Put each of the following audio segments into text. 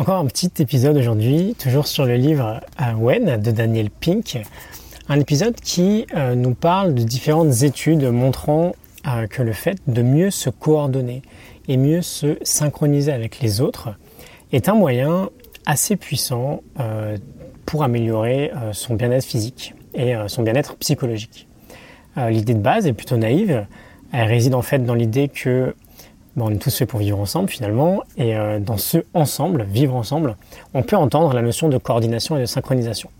Encore un petit épisode aujourd'hui, toujours sur le livre When de Daniel Pink. Un épisode qui euh, nous parle de différentes études montrant euh, que le fait de mieux se coordonner et mieux se synchroniser avec les autres est un moyen assez puissant euh, pour améliorer son bien-être physique et son bien-être psychologique. L'idée de base est plutôt naïve. Elle réside en fait dans l'idée que on est tous faits pour vivre ensemble finalement, et euh, dans ce ensemble, vivre ensemble, on peut entendre la notion de coordination et de synchronisation.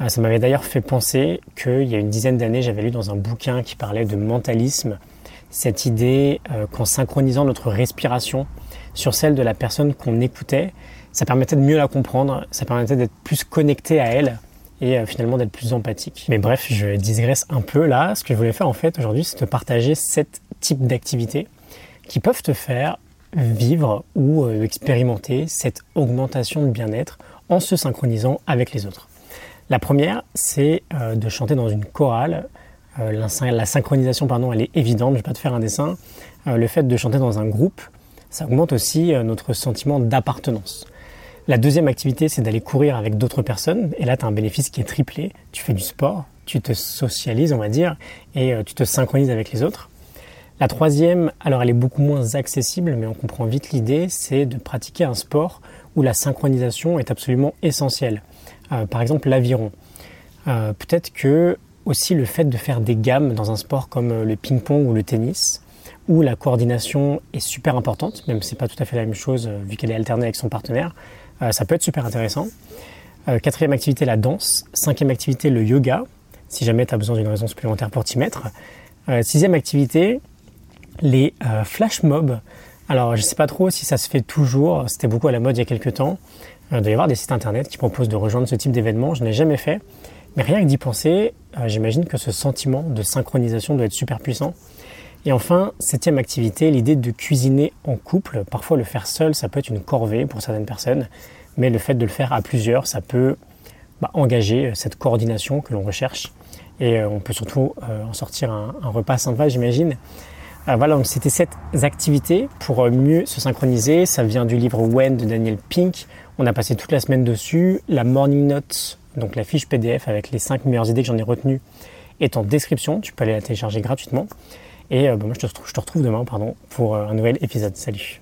Euh, ça m'avait d'ailleurs fait penser qu'il y a une dizaine d'années, j'avais lu dans un bouquin qui parlait de mentalisme, cette idée euh, qu'en synchronisant notre respiration sur celle de la personne qu'on écoutait, ça permettait de mieux la comprendre, ça permettait d'être plus connecté à elle et finalement d'être plus empathique. Mais bref, je digresse un peu là. Ce que je voulais faire en fait aujourd'hui, c'est de partager sept types d'activités qui peuvent te faire vivre ou euh, expérimenter cette augmentation de bien-être en se synchronisant avec les autres. La première, c'est euh, de chanter dans une chorale. Euh, la, synchronisation, pardon, elle est évidente, je ne vais pas te faire un dessin. le fait de chanter dans un groupe, ça augmente aussi notre sentiment d'appartenance. La deuxième activité, c'est d'aller courir avec d'autres personnes. Et là, tu as un bénéfice qui est triplé. Tu fais du sport, tu te socialises, on va dire, et tu te synchronises avec les autres. La troisième, alors elle est beaucoup moins accessible, mais on comprend vite l'idée, c'est de pratiquer un sport où la synchronisation est absolument essentielle. Euh, par exemple l'aviron. Euh, peut-être que aussi le fait de faire des gammes dans un sport comme euh, le ping-pong ou le tennis, où la coordination est super importante, même si c'est pas tout à fait la même chose vu qu'elle est alternée avec son partenaire, ça peut être super intéressant. quatrième activité, la danse. Cinquième activité, le yoga, si jamais tu as besoin d'une raison supplémentaire pour t'y mettre. sixième activité, les euh, flash mobs. Alors, je ne sais pas trop si ça se fait toujours. C'était beaucoup à la mode il y a quelques temps. Euh, il doit y avoir des sites internet qui proposent de rejoindre ce type d'événement. Je n'ai jamais fait. Mais rien que d'y penser, euh, j'imagine que ce sentiment de synchronisation doit être super puissant. Et enfin, septième activité, l'idée de cuisiner en couple. Parfois, le faire seul, ça peut être une corvée pour certaines personnes. Mais le fait de le faire à plusieurs, ça peut bah, engager cette coordination que l'on recherche. Et on peut surtout en sortir un, un repas sympa, j'imagine. Euh, voilà, donc c'était cette activité pour euh, mieux se synchroniser. Ça vient du livre When de Daniel Pink. On a passé toute la semaine dessus. La Morning Note, donc la fiche PDF avec les 5 meilleures idées que j'en ai retenues, est en description. Tu peux aller la télécharger gratuitement. Et euh, bah, moi, je te, retrouve, je te retrouve demain pardon, pour un nouvel épisode. Salut